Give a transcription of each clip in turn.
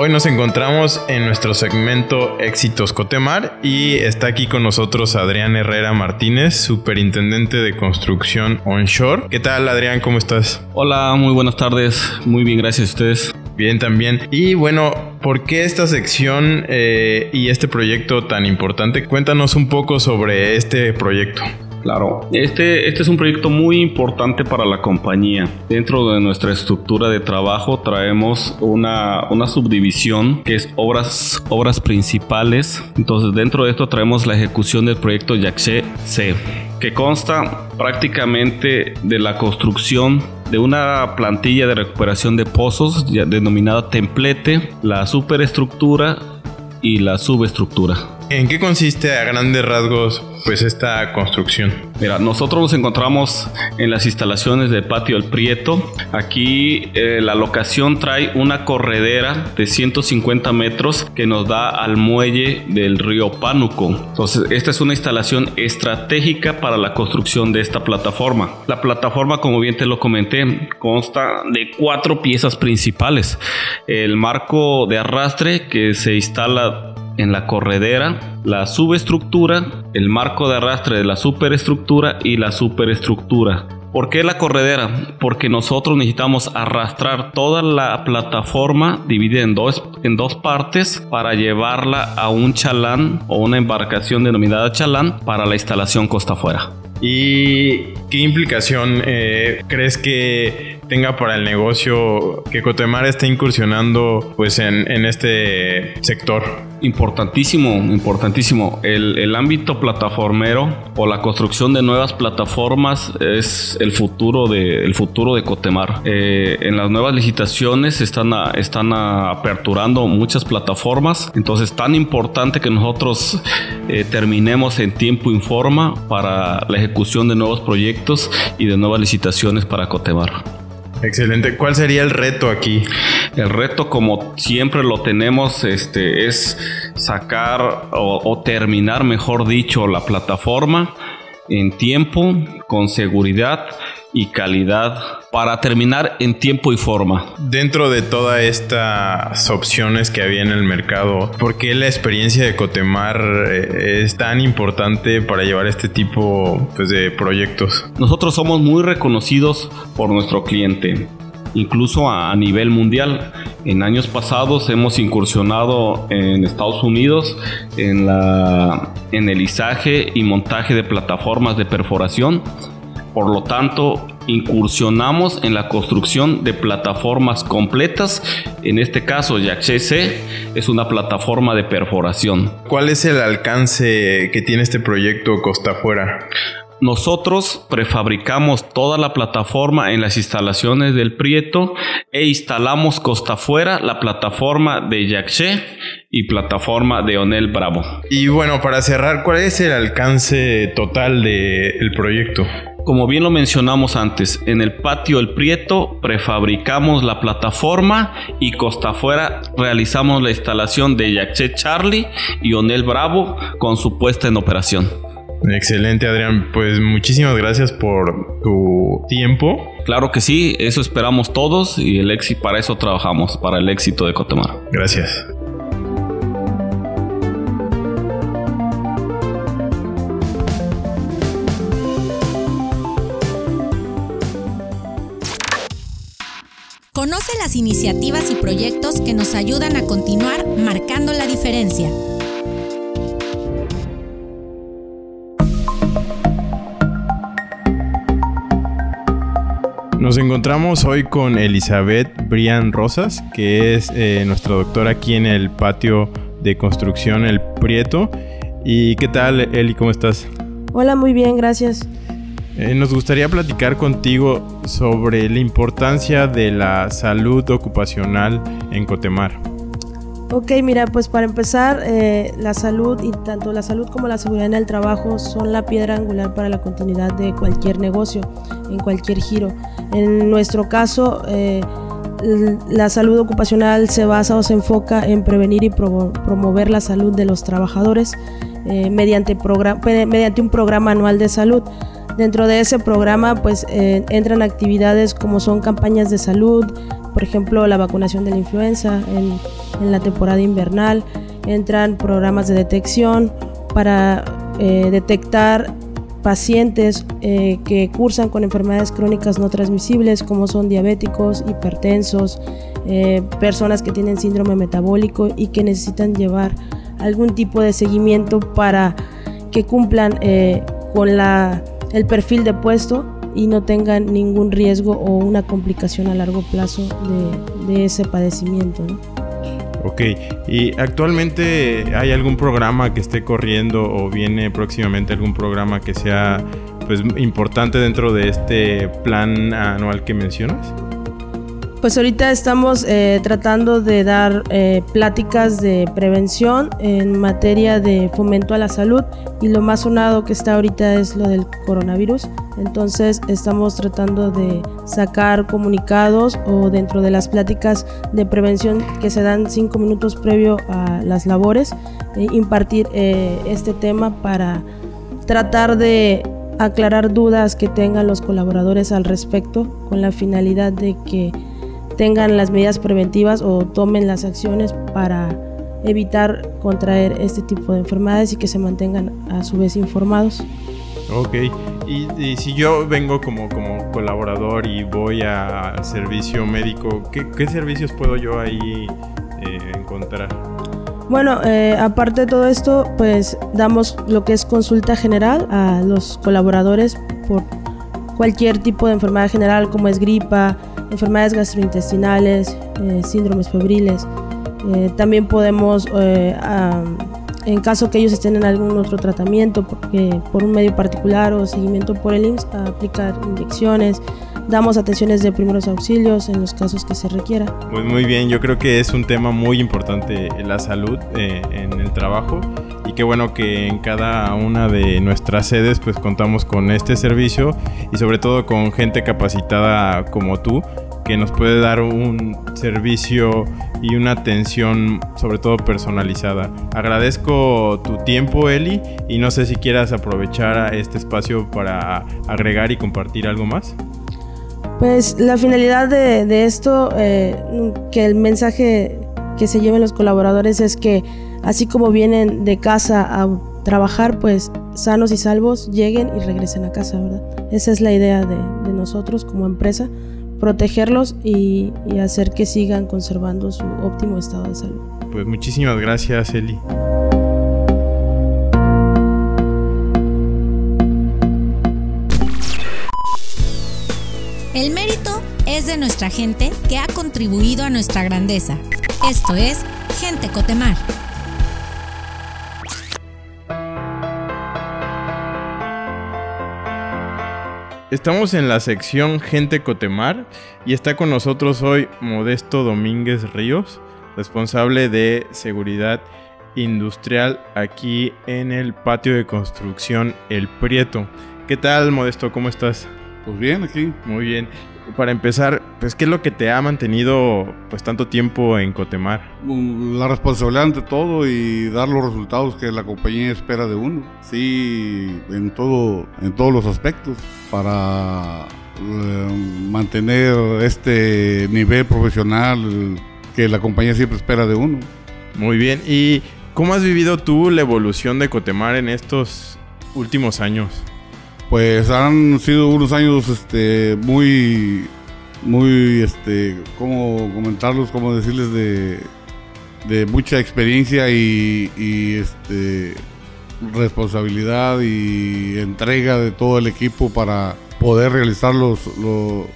Hoy nos encontramos en nuestro segmento Éxitos Cotemar y está aquí con nosotros Adrián Herrera Martínez, superintendente de construcción onshore. ¿Qué tal Adrián? ¿Cómo estás? Hola, muy buenas tardes. Muy bien, gracias a ustedes. Bien, también. Y bueno, ¿por qué esta sección eh, y este proyecto tan importante? Cuéntanos un poco sobre este proyecto. Claro, este, este es un proyecto muy importante para la compañía. Dentro de nuestra estructura de trabajo traemos una, una subdivisión que es obras, obras principales. Entonces dentro de esto traemos la ejecución del proyecto Yaxé C, que consta prácticamente de la construcción de una plantilla de recuperación de pozos denominada templete, la superestructura y la subestructura. ¿En qué consiste a grandes rasgos pues esta construcción? Mira, nosotros nos encontramos en las instalaciones del patio El Prieto. Aquí eh, la locación trae una corredera de 150 metros que nos da al muelle del río Pánuco. Entonces, esta es una instalación estratégica para la construcción de esta plataforma. La plataforma, como bien te lo comenté, consta de cuatro piezas principales. El marco de arrastre que se instala en la corredera, la subestructura, el marco de arrastre de la superestructura y la superestructura. ¿Por qué la corredera? Porque nosotros necesitamos arrastrar toda la plataforma dividida en dos, en dos partes para llevarla a un chalán o una embarcación denominada chalán para la instalación costa afuera. ¿Y qué implicación eh, crees que tenga para el negocio que Cotemar esté incursionando pues en, en este sector? Importantísimo, importantísimo. El, el, ámbito plataformero o la construcción de nuevas plataformas es el futuro de, el futuro de Cotemar. Eh, en las nuevas licitaciones están, a, están aperturando muchas plataformas, entonces es tan importante que nosotros eh, terminemos en tiempo y forma para la ejecución de nuevos proyectos y de nuevas licitaciones para Cotemar. Excelente. ¿Cuál sería el reto aquí? El reto, como siempre lo tenemos, este, es sacar o, o terminar, mejor dicho, la plataforma en tiempo, con seguridad y calidad para terminar en tiempo y forma. Dentro de todas estas opciones que había en el mercado, ¿por qué la experiencia de Cotemar eh, es tan importante para llevar este tipo pues, de proyectos? Nosotros somos muy reconocidos por nuestro cliente incluso a, nivel mundial. En años pasados hemos incursionado en Estados Unidos en, la, en el izaje y montaje de plataformas de perforación por lo tanto, incursionamos en la construcción de plataformas completas. En este caso, C es una plataforma de perforación. ¿Cuál es el alcance que tiene este proyecto Costa Afuera? Nosotros prefabricamos toda la plataforma en las instalaciones del Prieto e instalamos costa afuera la plataforma de Yaxé y plataforma de Onel Bravo. Y bueno, para cerrar, ¿cuál es el alcance total del proyecto? Como bien lo mencionamos antes, en el patio El Prieto prefabricamos la plataforma y costa afuera realizamos la instalación de Yaxé Charlie y Onel Bravo con su puesta en operación. Excelente, Adrián. Pues muchísimas gracias por tu tiempo. Claro que sí, eso esperamos todos y el éxito para eso trabajamos, para el éxito de Cotemar. Gracias. Las iniciativas y proyectos que nos ayudan a continuar marcando la diferencia. Nos encontramos hoy con Elizabeth Brian Rosas, que es eh, nuestra doctora aquí en el patio de construcción El Prieto. ¿Y qué tal, Eli? ¿Cómo estás? Hola, muy bien, gracias. Eh, nos gustaría platicar contigo sobre la importancia de la salud ocupacional en Cotemar. Ok, mira, pues para empezar, eh, la salud y tanto la salud como la seguridad en el trabajo son la piedra angular para la continuidad de cualquier negocio, en cualquier giro. En nuestro caso, eh, la salud ocupacional se basa o se enfoca en prevenir y promover la salud de los trabajadores eh, mediante, mediante un programa anual de salud. Dentro de ese programa pues entran actividades como son campañas de salud, por ejemplo la vacunación de la influenza, en la temporada invernal. Entran programas de detección para eh, detectar pacientes eh, que cursan con enfermedades crónicas no transmisibles como son diabéticos, hipertensos, eh, personas que tienen síndrome metabólico y que necesitan llevar algún tipo de seguimiento para que cumplan con la, el perfil de puesto y no tengan ningún riesgo o una complicación a largo plazo de, ese padecimiento. Ok, ¿y actualmente hay algún programa que esté corriendo o viene próximamente algún programa que sea pues importante dentro de este plan anual que mencionas? Pues ahorita estamos eh, tratando de dar eh, pláticas de prevención en materia de fomento a la salud y lo más sonado que está ahorita es lo del coronavirus. Entonces estamos tratando de sacar comunicados o dentro de las pláticas de prevención que se dan cinco minutos previo a las labores, eh, impartir este tema para tratar de aclarar dudas que tengan los colaboradores al respecto con la finalidad de que tengan las medidas preventivas o tomen las acciones para evitar contraer este tipo de enfermedades y que se mantengan a su vez informados. Ok, y, si yo vengo como, como colaborador y voy al servicio médico, ¿qué, servicios puedo yo ahí eh, encontrar? Bueno, eh, aparte de todo esto, pues damos lo que es consulta general a los colaboradores por cualquier tipo de enfermedad general como es gripa, enfermedades gastrointestinales, eh, síndromes febriles. Eh, también podemos, eh, en caso que ellos estén en algún otro tratamiento, porque, por un medio particular o seguimiento por el IMSS, aplicar inyecciones. Damos atenciones de primeros auxilios en los casos que se requiera. Pues muy bien, yo creo que es un tema muy importante la salud en el trabajo qué bueno que en cada una de nuestras sedes pues contamos con este servicio y sobre todo con gente capacitada como tú que nos puede dar un servicio y una atención sobre todo personalizada. Agradezco tu tiempo Eli y no sé si quieras aprovechar este espacio para agregar y compartir algo más. Pues la finalidad de, esto, eh, que el mensaje que se lleven los colaboradores es que así como vienen de casa a trabajar, pues sanos y salvos lleguen y regresen a casa, ¿verdad? Esa es la idea de, nosotros como empresa, protegerlos y, y, hacer que sigan conservando su óptimo estado de salud. Pues muchísimas gracias, Eli. El mérito es de nuestra gente que ha contribuido a nuestra grandeza. Esto es Gente Cotemar. Estamos en la sección Gente Cotemar y está con nosotros hoy Modesto Domínguez Ríos, responsable de seguridad industrial aquí en el patio de construcción El Prieto. ¿Qué tal, Modesto? ¿Cómo estás? Pues bien, aquí. Muy bien. Para empezar, pues, ¿qué es lo que te ha mantenido pues tanto tiempo en Cotemar? Mm, la responsabilidad ante todo y dar los resultados que la compañía espera de uno. Sí, en todo, en todos los aspectos para eh, mantener este nivel profesional que la compañía siempre espera de uno. Muy bien. ¿Y cómo has vivido tú la evolución de Cotemar en estos últimos años? Pues han sido unos años este, muy, muy, este, ¿cómo comentarlos? ¿Cómo decirles? De, de mucha experiencia y, y este, responsabilidad y entrega de todo el equipo para poder realizar los,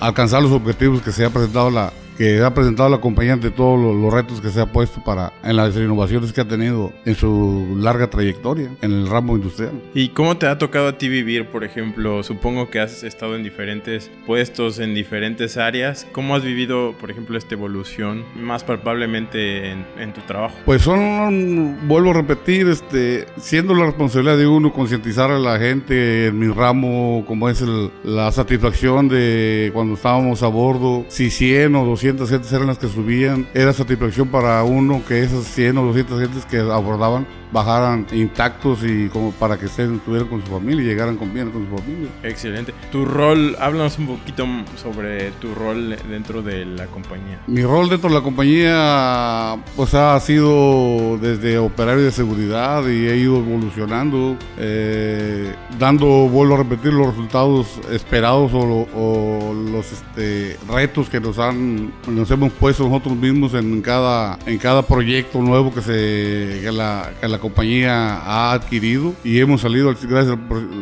alcanzar los objetivos que se ha presentado la, que ha presentado la compañía ante todos los, los retos que se ha puesto para en las innovaciones que ha tenido en su larga trayectoria en el ramo industrial. ¿Y cómo te ha tocado a ti vivir, por ejemplo? Supongo que has estado en diferentes puestos, en diferentes áreas. ¿Cómo has vivido, por ejemplo, esta evolución más palpablemente en, en tu trabajo? Pues son, vuelvo a repetir, este, siendo la responsabilidad de uno concientizar a la gente en mi ramo, como es el- la satisfacción de cuando estábamos a bordo, si 100 o 200 gentes eran las que subían, era satisfacción para uno que esas 100 o 200 gentes que abordaban bajaran intactos y como para que estén, estuvieran con su familia y llegaran con bien con su familia. Excelente. Tu rol, háblanos un poquito sobre tu rol dentro de la compañía. Mi rol dentro de la compañía pues ha sido desde operario de seguridad y he ido evolucionando, eh, dando, vuelvo a repetir, los resultados esperados o, lo- o los este, retos que nos han nos hemos puesto nosotros mismos en cada, en cada proyecto nuevo que, se, que, la, que la compañía ha adquirido y hemos salido, gracias,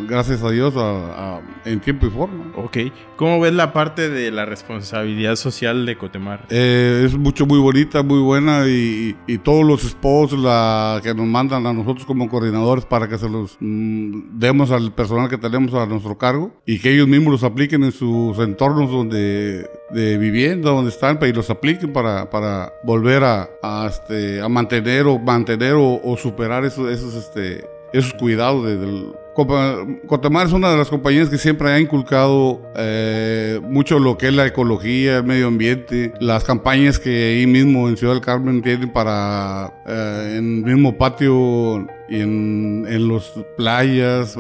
gracias a Dios, a- a- en tiempo y forma. Ok. ¿Cómo ves la parte de la responsabilidad social de Cotemar? Eh, es mucho muy bonita, muy buena y, y todos los spots la, que nos mandan a nosotros como coordinadores para que se los mm, demos al personal que tenemos a nuestro cargo y que ellos mismos los apliquen en sus entornos donde de vivienda, donde están, y los apliquen para, para volver a, este, a mantener o mantener o, superar esos, esos, este, esos cuidados de- del, Cotemar es una de las compañías que siempre ha inculcado eh, mucho lo que es la ecología, el medio ambiente, las campañas que ahí mismo en Ciudad del Carmen tienen para eh, en el mismo patio en, en las playas,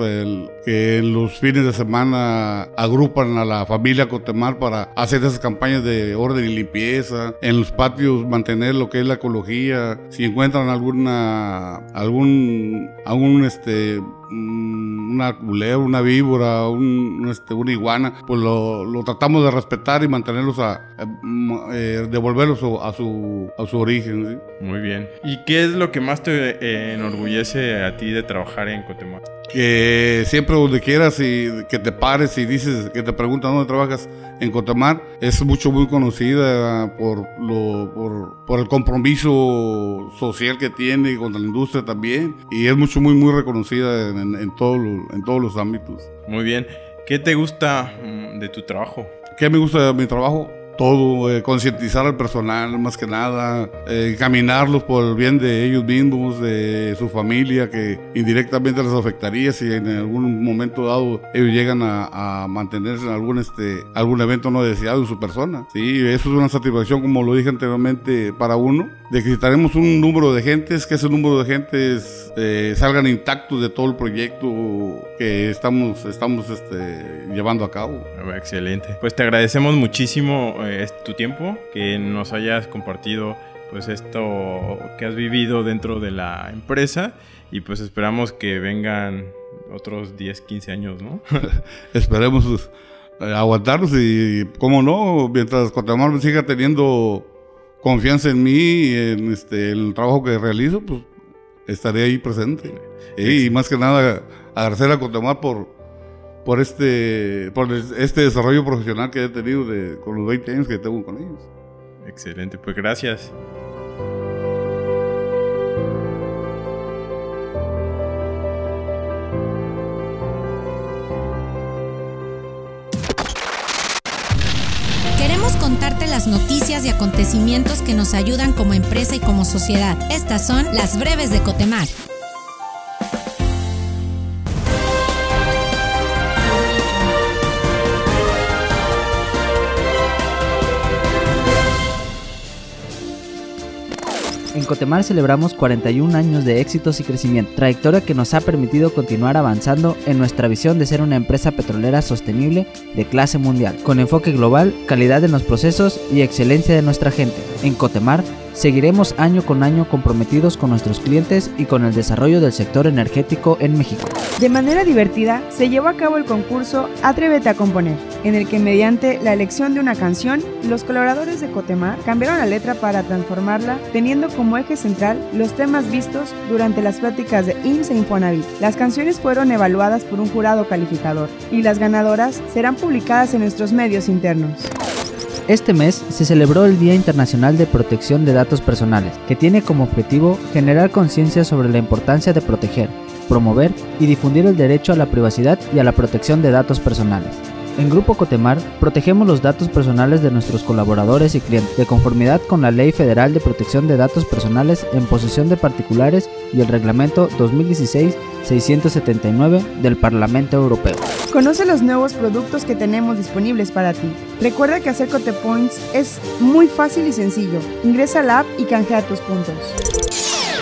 que en los fines de semana agrupan a la familia Cotemar para hacer esas campañas de orden y limpieza, en los patios mantener lo que es la ecología, si encuentran alguna algún algún este mm, una culebra, una víbora, un, este, una iguana, pues lo, lo tratamos de respetar y mantenerlos a, eh, mm, eh, devolverlos a, su a su origen. ¿sí? Muy bien. ¿Y qué es lo que más te eh, enorgullece a ti de trabajar en Cotemar? Que siempre donde quieras y que te pares y dices que te preguntan dónde trabajas en Cotamar es mucho muy conocida por lo por, por el compromiso social que tiene con la industria también y es mucho muy muy reconocida en, en, todo en todos los ámbitos. Muy bien. ¿Qué te gusta mm, de tu trabajo? ¿Qué me gusta de mi trabajo? Todo, eh, concientizar al personal más que nada, eh, caminarlos por el bien de ellos mismos, de su familia, que indirectamente les afectaría si en algún momento dado ellos llegan a, mantenerse en algún, este, algún evento no deseado en su persona. Sí, eso es una satisfacción, como lo dije anteriormente, para uno, de que si tenemos un número de gentes, que ese número de gentes eh, salgan intactos de todo el proyecto que estamos, estamos este, llevando a cabo. Excelente. Pues te agradecemos muchísimo eh, tu tiempo, que nos hayas compartido pues esto que has vivido dentro de la empresa y pues esperamos que vengan otros 10, 15 años, ¿no? Esperemos pues, eh, aguantarnos y, como no, mientras Cotamar siga teniendo confianza en mí y en este, el trabajo que realizo, pues estaré ahí presente. Y, más que nada, agradecer a Cotamar por, por, este, por es- este desarrollo profesional que he tenido de, con los 20 años que tengo con ellos. Excelente, pues gracias. Contarte las noticias y acontecimientos que nos ayudan como empresa y como sociedad. Estas son las breves de Cotemar. En Cotemar celebramos 41 años de éxitos y crecimiento, trayectoria que nos ha permitido continuar avanzando en nuestra visión de ser una empresa petrolera sostenible de clase mundial, con enfoque global, calidad en los procesos y excelencia de nuestra gente. En Cotemar seguiremos año con año comprometidos con nuestros clientes y con el desarrollo del sector energético en México. De manera divertida, se llevó a cabo el concurso Atrévete a componer, en el que mediante la elección de una canción, los colaboradores de Cotemar cambiaron la letra para transformarla, teniendo como eje central los temas vistos durante las pláticas de IMSS e Infonavit. Las canciones fueron evaluadas por un jurado calificador y las ganadoras serán publicadas en nuestros medios internos. Este mes se celebró el Día Internacional de Protección de Datos Personales, que tiene como objetivo generar conciencia sobre la importancia de proteger, promover y difundir el derecho a la privacidad y a la protección de datos personales. En Grupo Cotemar protegemos los datos personales de nuestros colaboradores y clientes de conformidad con la Ley Federal de Protección de Datos Personales en posesión de particulares y el Reglamento 2016-679 del Parlamento Europeo. Conoce los nuevos productos que tenemos disponibles para ti. Recuerda que hacer Cotepoints es muy fácil y sencillo. Ingresa al app y canjea tus puntos.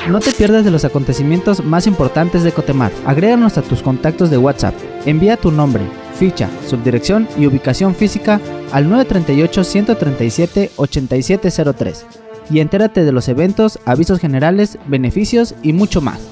No te pierdas de los acontecimientos más importantes de Cotemar. Agréganos a tus contactos de WhatsApp. Envía tu nombre, ficha, subdirección y ubicación física al 938-137-8703 y entérate de los eventos, avisos generales, beneficios y mucho más.